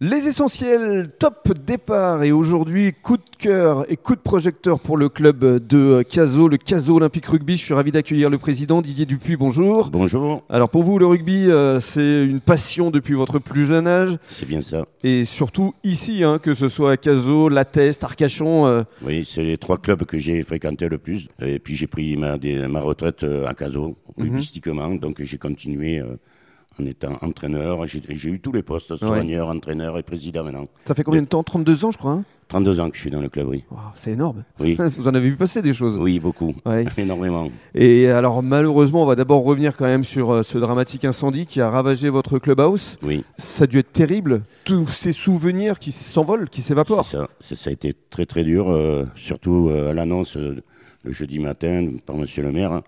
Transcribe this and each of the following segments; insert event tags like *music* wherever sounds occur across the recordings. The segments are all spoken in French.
Les essentiels, top départ et aujourd'hui coup de cœur et coup de projecteur pour le club de Caso, le Caso Olympique Rugby. Je suis ravi d'accueillir le président Didier Dupuis. Bonjour. Bonjour. Alors pour vous, le rugby, euh, c'est une passion depuis votre plus jeune âge. C'est bien ça. Et surtout ici, hein, que ce soit à Caso, Teste, Arcachon. Euh. Oui, c'est les trois clubs que j'ai fréquentés le plus. Et puis j'ai pris ma, ma, retraite euh, à Caso, mhm. rugbyistiquement. Donc j'ai continué en étant entraîneur. J'ai eu tous les postes, soigneur, entraîneur et président maintenant. Ça fait combien de temps? 32 ans, je crois 32 hein ans que je suis dans le club, oui. c'est énorme. Oui. *laughs* Vous en avez vu passer des choses. Oui, beaucoup. *laughs* Énormément. Et alors, malheureusement, on va d'abord revenir quand même sur euh, ce dramatique incendie qui a ravagé votre clubhouse. Oui. Ça a dû être terrible. Tous ces souvenirs qui s'envolent, qui s'évaporent. Ça. ça. a été très, très dur, euh, surtout euh, à l'annonce le jeudi matin par monsieur le maire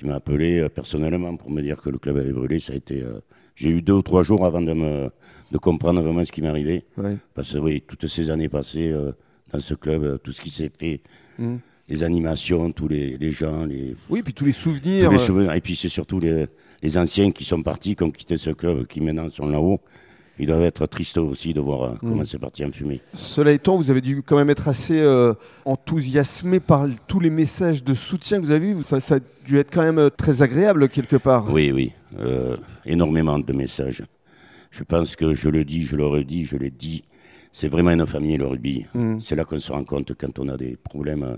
qui m'a appelé euh, personnellement pour me dire que le club avait brûlé. Ça a été, euh, j'ai eu deux ou trois jours avant de me de comprendre vraiment ce qui m'arrivait. Parce que oui, toutes ces années passées euh, dans ce club, tout ce qui s'est fait, mmh. les animations, tous les, les, gens, les oui, puis tous les souvenirs. les souvenirs. Et puis c'est surtout les, les anciens qui sont partis, qui ont quitté ce club, qui maintenant sont là-haut il doit être triste aussi de voir euh, comment mm. c'est parti en fumée. Cela étant, vous avez dû quand même être assez euh, enthousiasmé par tous les messages de soutien que vous avez vus. Ça, a dû être quand même euh, très agréable quelque part. Oui, oui. énormément de messages. Je pense que je le dis, je le redis, je l'ai dit. C'est vraiment une famille, le rugby. Mm. C'est là qu'on se rend compte quand on a des problèmes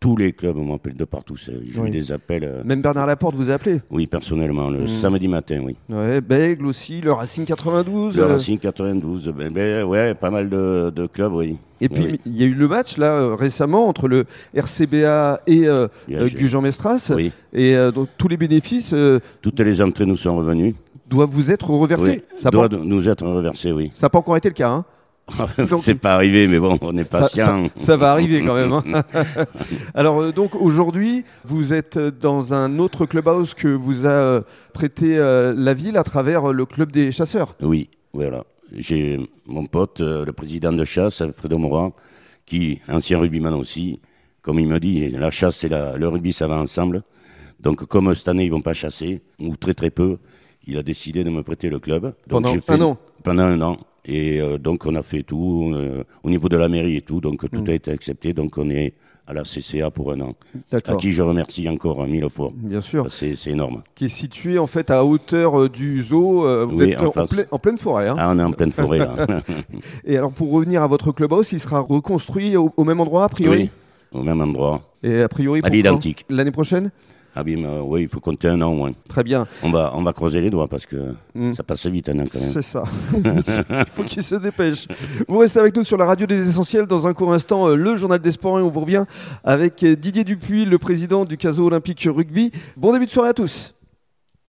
tous les clubs m'appellent de partout. J'ai eu des appels. Euh, Même Bernard Laporte vous a appelé Oui, personnellement, le hmm. samedi matin, oui. Ouais, Bègle aussi, le Racing 92. Le euh. Racing 92, ben, ben, ouais, pas mal de, clubs, oui. Et puis, il y a eu le match, là, euh, récemment, entre le RCBA et Gujan-Mestras. Oui. Et donc, tous les bénéfices. Toutes les entrées nous sont revenues. Doivent vous être reversés oui, Ça doit nous être reversés, oui. Ça n'a pas encore été le cas, hein *laughs* c'est pas arrivé, mais bon, on est patient. Ça, ça, va arriver quand même. Hein. *laughs* *laughs* Alors euh, donc aujourd'hui, vous êtes dans un autre clubhouse que vous a euh, prêté euh, la ville à travers le club des chasseurs. Oui, voilà. J'ai mon pote, le président de chasse, Alfredo Morin, qui ancien rugbyman aussi. Comme il me dit, la chasse et le rugby, ça va ensemble. Donc comme cette année, ils vont pas chasser, ou très très peu, il a décidé de me prêter le club. pendant un an Pendant un an. Et euh, donc, on a fait tout euh, au niveau de la mairie et tout. Donc, tout mm. a été accepté. Donc, on est à la CCA pour un an. À qui je remercie encore mille fois. Bien sûr. C'est énorme. Qui est situé en fait à hauteur euh, du zoo. vous êtes en, pleine forêt. Hein ah, on est en pleine forêt là. *laughs* *laughs* et alors pour revenir à votre clubhouse, il sera reconstruit au, même endroit a priori Oui, au même endroit. Et a priori À l'identique. L'année prochaine ah oui, il faut compter un an au moins. Très bien. On va, on va creuser les doigts parce que hmm. ça passe vite un an quand même. C'est ça. *laughs* il faut qu'il se dépêche. Vous restez avec nous sur la radio des essentiels. Dans un court instant, euh, le journal des sports et on vous revient avec euh, Didier Dupuis, le président du Caso Olympique Rugby. Bon début de soirée à tous.